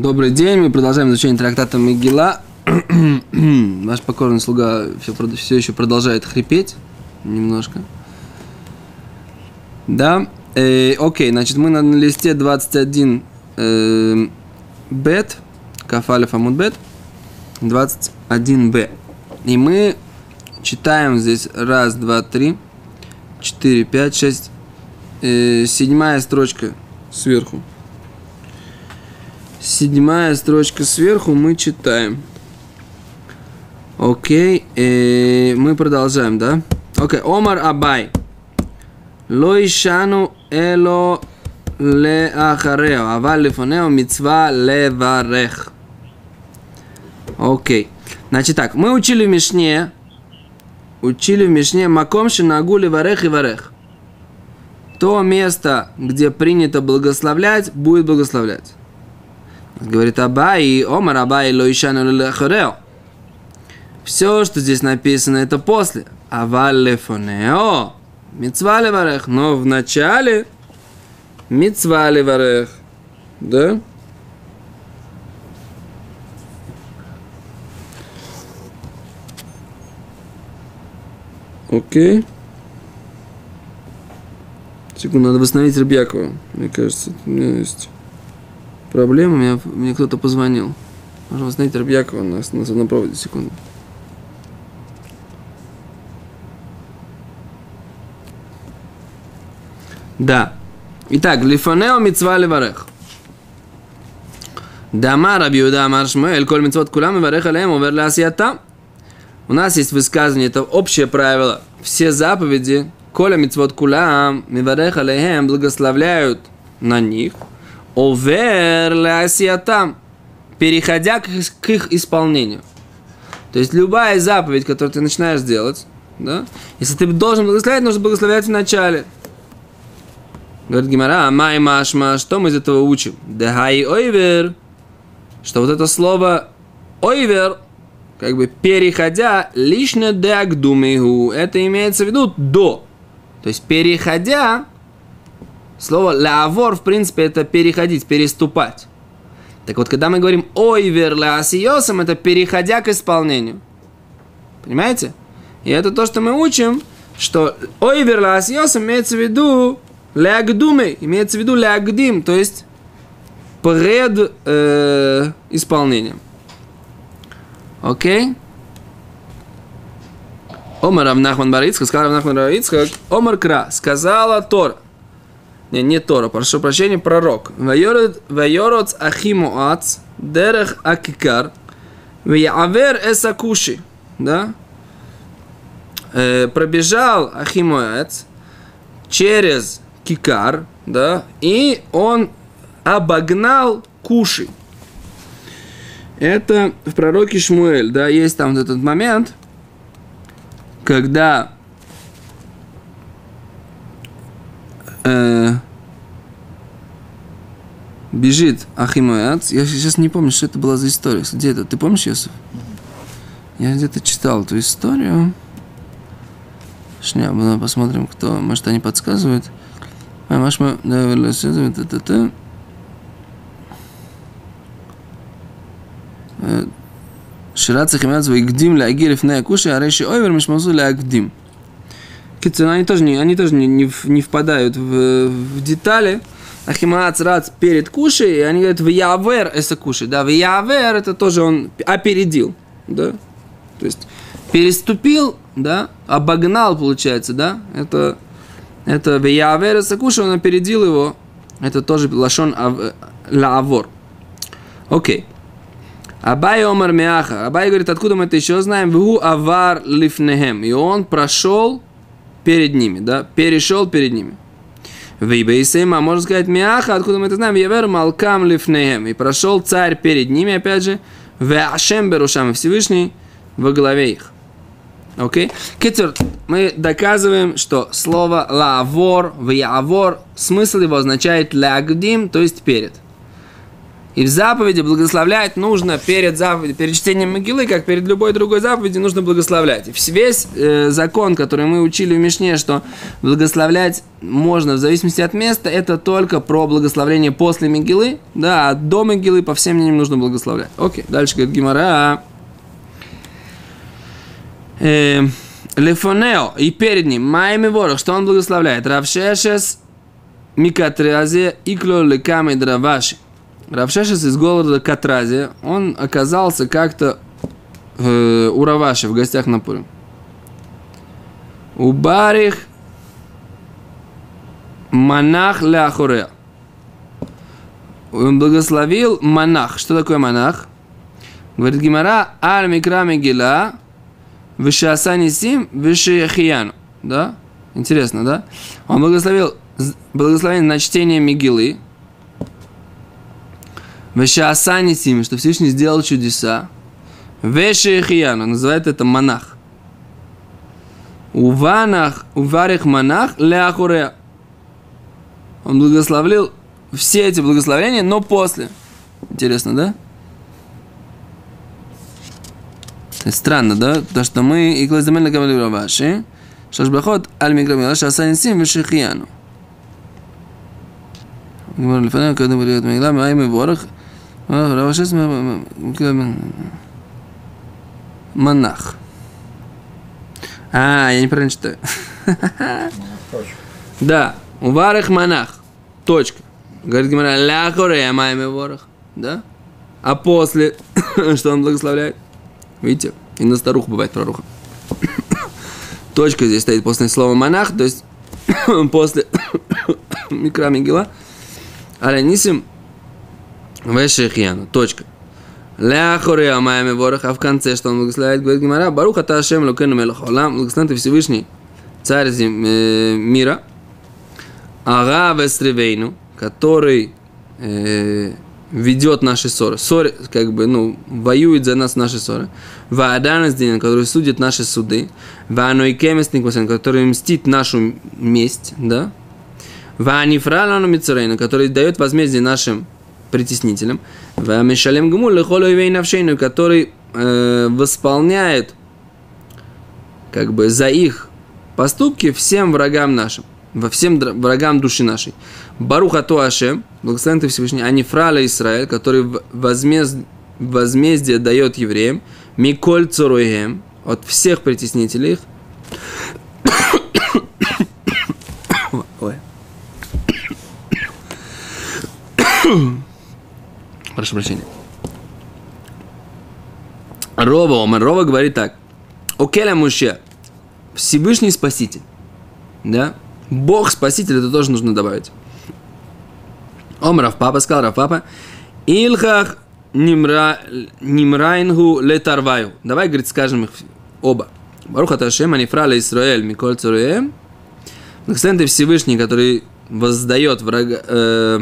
Добрый день, мы продолжаем изучение трактата Мигила. Наш покорный слуга все, все еще продолжает хрипеть немножко. Да, э, окей, значит, мы на листе 21 э, бет, кафалев амуд бет, 21 б. И мы читаем здесь раз, два, три, четыре, пять, шесть, э, седьмая строчка сверху седьмая строчка сверху, мы читаем. Окей, э, мы продолжаем, да? Окей, Омар Абай. Лоишану эло леахарео, аваль лифонео мицва леварех. Окей. Значит так, мы учили в Мишне, учили в Мишне маком шинагу варех и варех. То место, где принято благословлять, будет благословлять. Говорит Абай, Омар Абай лоишану лехорео. Все, что здесь написано, это после. Аваль лефонео. Мицва леварех. Но в начале мицва леварех. Да? Окей. Секунду, надо восстановить Рыбьякова. Мне кажется, у меня есть проблема. Мне, мне кто-то позвонил. Можно восстановить Рыбьякова на, на, на проводе. Секунду. Да. Итак, лифанео мицва леварех. Дама Раби Юда Амар Шмуэль, коль мицвот кулам и варех алеем увер ласията. У нас есть высказывание, это общее правило. Все заповеди, коля мицвот кулам, миварех алейхем, благословляют на них. Овер ласиятам, переходя к, их исполнению. То есть любая заповедь, которую ты начинаешь делать, да, если ты должен благословлять, нужно благословлять в начале. Говорит Гимара, май машма, что мы из этого учим? Дехай ойвер, что вот это слово ойвер, как бы переходя, лично деагдумиху, это имеется в виду до. То есть переходя, слово лавор, в принципе, это переходить, переступать. Так вот, когда мы говорим ойвер лаасиосом, это переходя к исполнению. Понимаете? И это то, что мы учим, что ойвер лаасиосом имеется в виду Лягдуме, имеется в виду лягдим, то есть пред э, исполнением. Окей? Омар Равнахман Барицка, сказал Равнахман Барицка, Омар Кра, сказала Тора. Не, не Тора, прошу прощения, пророк. Вайороц Ахимуац, Дерех Акикар, Ваявер Эсакуши. Да? Э, пробежал Ахимуац через кикар, да, и он обогнал куши. Это в пророке Шмуэль, да, есть там вот этот момент, когда э, бежит Ахимояц. Я сейчас не помню, что это была за история. Где это? Ты помнишь, Йосиф? Я где-то читал эту историю. Шня, мы посмотрим, кто. Может, они подсказывают. Э, Маш, мы... Э, Шират Сахимяц Вигдим Лаагирев а Рейши Ойвер Мишмазу Лаагдим они тоже, не, они тоже не, не, не впадают в, в детали. Ахимаац рац перед кушей, и они говорят, в явер это кушай. Да, в явер это тоже он опередил. Да? То есть переступил, да, обогнал, получается, да, это это Веявер Сакуша, он опередил его. Это тоже лашон лавор. Окей. Абай Омар Мяха. Абай говорит, откуда мы это еще знаем? Ву авар лифнехем. И он прошел перед ними, да, перешел перед ними. Вейбейсейма, можно сказать, Мяха, откуда мы это знаем? Явер Малкам лифнехем. И прошел царь перед ними, опять же, Веашем Берушам, Всевышний во главе их. Окей? Okay? мы доказываем, что слово лавор, вявор, смысл его означает лагдим, то есть перед. И в заповеди благословлять нужно перед заповедью, перед чтением могилы, как перед любой другой заповедью, нужно благословлять. И весь э, закон, который мы учили в Мишне, что благословлять можно в зависимости от места, это только про благословление после могилы, да, а до могилы по всем мнениям нужно благословлять. Окей, дальше говорит Гимара. Э, Лефонео, и перед ним, Майми Ворох, что он благословляет? Равшешес Микатриазе Икло Лекамы Драваши. Равшешес из города Катрази, он оказался как-то в, у Раваши в гостях на Пурим. У Барих Монах Ляхуре. Он благословил монах. Что такое монах? Говорит Гимара, Аль Микра Мегила, Вишасани Сим, Вишияхияну. Да? Интересно, да? Он благословил благословение на чтение Мигилы, Вешаасани Сими, что Всевышний сделал чудеса. Вешехияну, называет это монах. Уванах, уварих монах ляхуре. Он благословил все эти благословения, но после. Интересно, да? Странно, да? То, что мы и клаздамельно говорили о ваши. Шашбахот аль миграмила шасан сим вешехияну. Говорили, когда говорили от ворох – Равашес монах. А, я неправильно читаю. Да, уварах монах. Точка. Говорит Гимара, ля хорея майме ворох. Да? А после, что он благословляет? Видите? И на старуху бывает проруха. Точка здесь стоит после слова монах, то есть после микра мигила. Алянисим Вешехьяну. Точка. Ляхоре Амаями Ворох, а в конце, что он благословляет, говорит Гимара, Баруха Ташем Лукену Мелахолам, благословен ты Всевышний, царь э, мира, Ага Вестревейну, который э, ведет наши ссоры, ссоры, как бы, ну, воюет за нас наши ссоры, Вааданас Дин, который судит наши суды, Вааной Кемесник, который мстит нашу месть, да, Ванифралану Мицарейну, который дает возмездие нашим притеснителем. Мишалем Гмуль навшейну, который э, восполняет как бы за их поступки всем врагам нашим, во всем врагам души нашей. Баруха Туашем, благословен ты Всевышний, Анифрала Израиль, который возмезд, возмездие дает евреям, Миколь Цуруем, от всех притеснителей их, Прошу прощения. Рова, Омар Рова говорит так. Океля Муше, Всевышний Спаситель. Да? Бог Спаситель, это тоже нужно добавить. Омрав папа сказал, Рав папа, Илхах нимра, нимрайнгу летарваю. Давай, говорит, скажем их оба. Баруха Ташем, Анифра Исраэль, Миколь Цуруем. Благословен ты Всевышний, который воздает врага, э,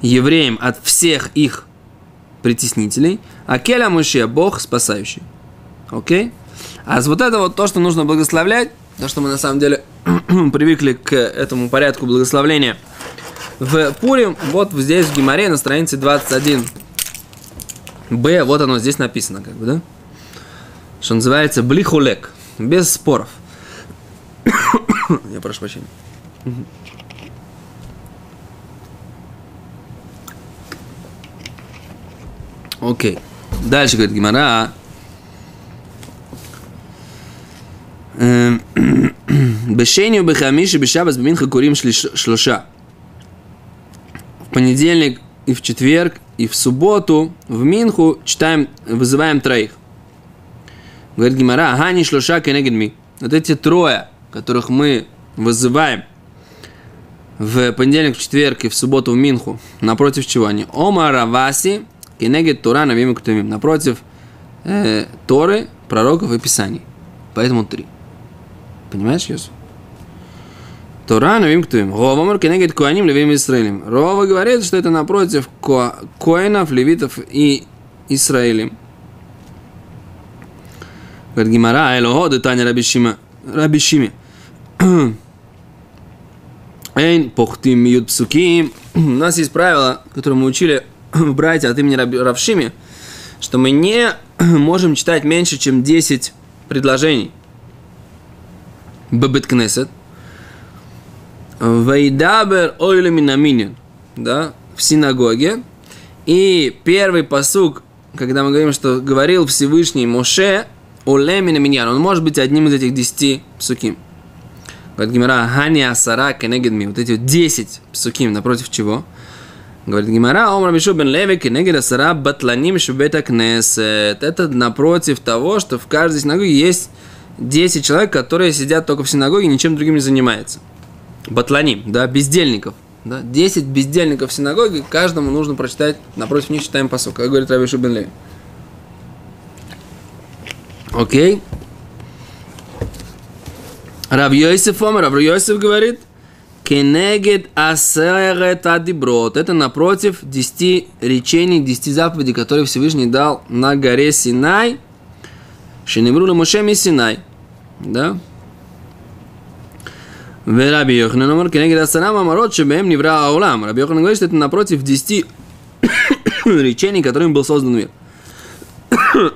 евреям от всех их притеснителей, а Келя Муше – Бог спасающий. Окей? А вот это вот то, что нужно благословлять, то, что мы на самом деле привыкли к этому порядку благословления в Пурим, вот здесь в Гимаре на странице 21 Б, вот оно здесь написано, как бы, да? Что называется блихулек, без споров. Я прошу прощения. Окей. Дальше говорит Гимара. Эм, Бешению бехамиши бешабас бминха курим шлоша. В понедельник и в четверг и в субботу в Минху читаем, вызываем троих. Говорит Гимара, Агани шлоша кенегедми. Вот эти трое, которых мы вызываем в понедельник, в четверг и в субботу в Минху, напротив чего они? Ома Раваси, Кенегет Тора Навим Ктумим. Напротив э, Торы, пророков и Писаний. Поэтому три. Понимаешь, Йосиф? Тора Навим Ктумим. Ровамар Кенегет Куаним Левим Израилем. Рова говорит, что это напротив ко Коинов, Левитов и Израилем. Говорит Гимара, Элохо, Детаня Рабишима. Рабишими. Эйн похтим миют псуким. У нас есть правило, которое мы учили в брате от имени Равшими, что мы не можем читать меньше, чем 10 предложений. Бабет Кнесет. Вейдабер ойле минаминин. Да, в синагоге. И первый посук, когда мы говорим, что говорил Всевышний Моше, Олемина Миньян, он может быть одним из этих десяти псуким. Говорит Гимара, Хани Асара Кенегедми, вот эти вот 10 псуким, напротив чего? Говорит Гимара, Омар Мишу бен Леви Кенегед Асара Батланим Шубета Кнесет. Это напротив того, что в каждой синагоге есть 10 человек, которые сидят только в синагоге, ничем другим не занимаются. Батланим, да, бездельников. Да, 10 бездельников в синагоге, каждому нужно прочитать, напротив них читаем посок, как говорит Раби Шубен Леви. Окей. Рав Йосиф Омар, Рав Йосиф говорит, Кенегед асерет адиброд. Это напротив 10 речений, 10 заповедей, которые Всевышний дал на горе Синай. Шинебрула Мушем и Синай. Да? Раби Йохнан Омар Кенегед асарам амарот шебем невра аулам. Раби Йохнан говорит, что это напротив 10 речений, которыми был создан мир.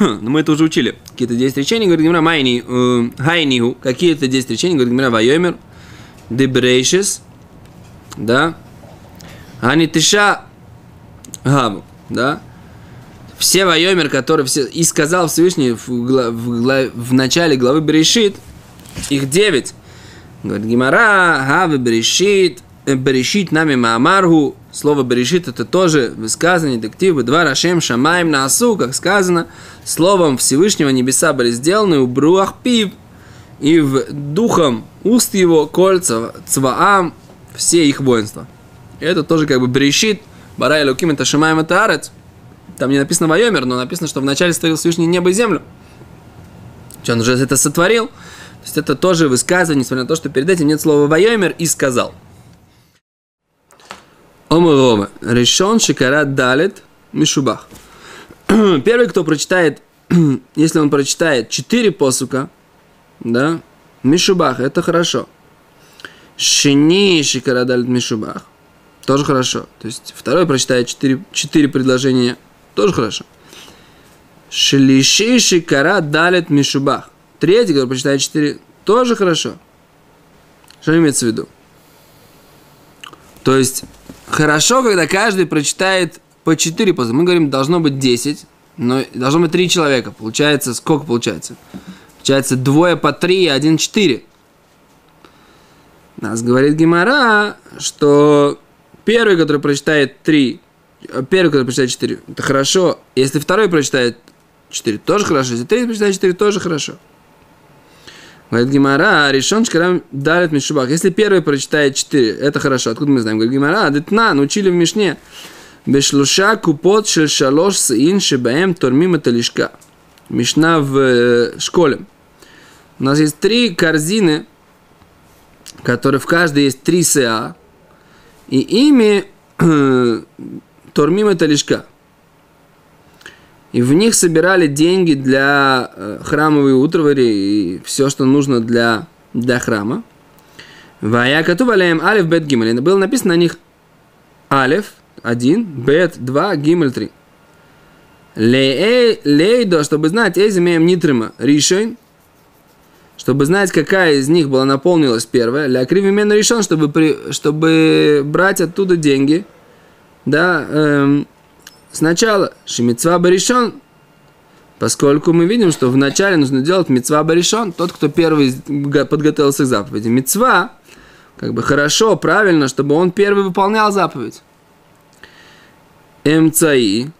Но мы это уже учили. Какие-то 10 речений, говорит Гимра, майни, э, хайниху. Какие-то 10 речений, говорит Гимра, вайомер дебрейшис, да, анитиша гаву, да, все вайомер, которые все, и сказал Всевышний в, гла- в, в начале главы Берешит, их 9, Говорит, Гимара, Хаве Берешит, э, Берешит нами Маамаргу. Слово Берешит это тоже высказывание, дективы, два Рашем Шамаем Наасу, как сказано, словом Всевышнего небеса были сделаны у Бруах Пив, и в духом уст его кольца, цваам, все их воинства. Это тоже как бы Берешит, Барай Луким, это Шамаем, это Арец. Там не написано Вайомер, но написано, что вначале створил Всевышний небо и землю. Что он уже это сотворил. То есть это тоже высказывание, несмотря на то, что перед этим нет слова «вайомер» и сказал. Омурома. Решен шикарат далит мишубах. Первый, кто прочитает, если он прочитает четыре посука, да, мишубах, это хорошо. Шини шикарат далит мишубах, тоже хорошо. То есть второй прочитает четыре, четыре предложения, тоже хорошо. Шлиши шикарат далит мишубах. Третий, который прочитает 4, тоже хорошо. Что имеется в виду? То есть, хорошо, когда каждый прочитает по 4 позы. Мы говорим, должно быть 10, но должно быть 3 человека. Получается, сколько получается? Получается, двое по 3 и один 4. Нас говорит Гимара, что первый, который прочитает 3, первый, который прочитает 4, это хорошо. Если второй прочитает 4, тоже хорошо. Если третий прочитает 4, тоже хорошо. Говорит Гимара, решен шкарам дарит мишубах. Если первый прочитает 4, это хорошо. Откуда мы знаем? Говорит Гимара, детна, научили в Мишне. Бешлуша купот шел шалош саин шебаем тормим это лишка. Мишна в э, школе. У нас есть три корзины, которые в каждой есть три СА. И ими тормим это лишка. И в них собирали деньги для э, храмовой утровари и все, что нужно для, для храма. Вая катувалеем алиф бет гимель. Было написано на них алиф 1, бет 2, гимель 3. Лейдо, чтобы знать, эзи меем нитрима ришойн, чтобы знать, какая из них была наполнилась первая, ля кривимена решен, чтобы, при, чтобы брать оттуда деньги, да, эм, Сначала Шимицва Баришон, поскольку мы видим, что вначале нужно делать Мицва Баришон, тот, кто первый подготовился к заповеди. Мицва, как бы хорошо, правильно, чтобы он первый выполнял заповедь. МЦИ.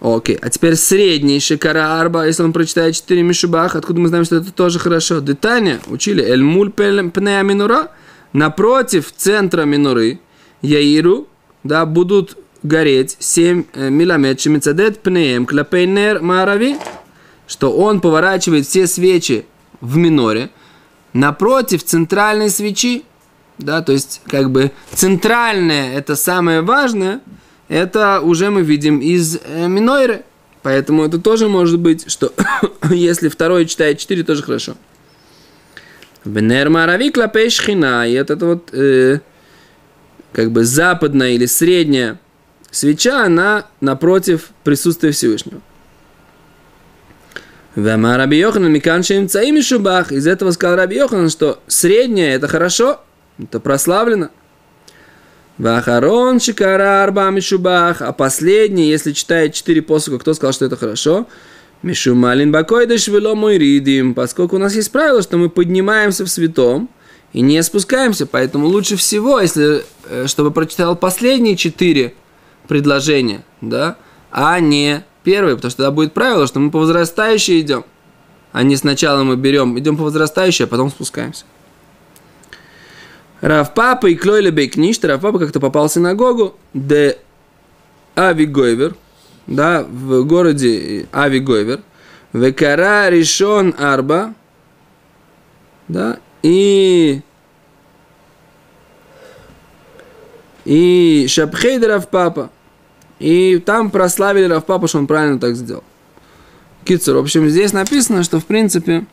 Окей, а теперь средний Шикара Арба, если он прочитает 4 Мишубах, откуда мы знаем, что это тоже хорошо? Детаня учили. Эльмуль Пнея Минура, напротив центра Минуры, Яиру, да, будут гореть 7 миламет шемицадет пнеем клапейнер марави, что он поворачивает все свечи в миноре. Напротив центральной свечи, да, то есть как бы центральное это самое важное, это уже мы видим из э, минойры, поэтому это тоже может быть, что если второй читает 4, тоже хорошо. Венерма Аравикла Пейшхина. И это, это вот э, как бы западная или средняя свеча, она напротив присутствия Всевышнего. Вема Раби Йоханан Миканшим Цаими Шубах. Из этого сказал Раби Йоханан, что среднее это хорошо, это прославлено. Вахарон Шикара Арба Мишубах. А последний, если читает четыре посока, кто сказал, что это хорошо? Мишумалин Бакойдыш Вело мой ридим. Поскольку у нас есть правило, что мы поднимаемся в святом и не спускаемся, поэтому лучше всего, если, э, чтобы прочитал последние четыре предложения, да, а не первый, потому что тогда будет правило, что мы по возрастающей идем, а не сначала мы берем, идем по возрастающей, а потом спускаемся. Рав Папа и Клойля Рав Папа как-то попал в синагогу, де Авигойвер, да, в городе Авигойвер, Векара решен Арба, да, и и Шапхейдер Рав Папа, и там прославили Равпапа, что он правильно так сделал. Кицур, в общем, здесь написано, что в принципе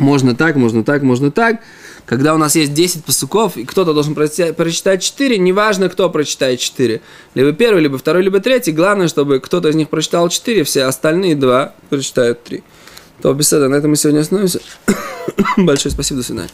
можно так, можно так, можно так. Когда у нас есть 10 посуков, и кто-то должен прочитать 4, неважно, кто прочитает 4. Либо первый, либо второй, либо третий. Главное, чтобы кто-то из них прочитал 4, все остальные два прочитают 3. То беседа, на этом мы сегодня остановимся. Большое спасибо, до свидания.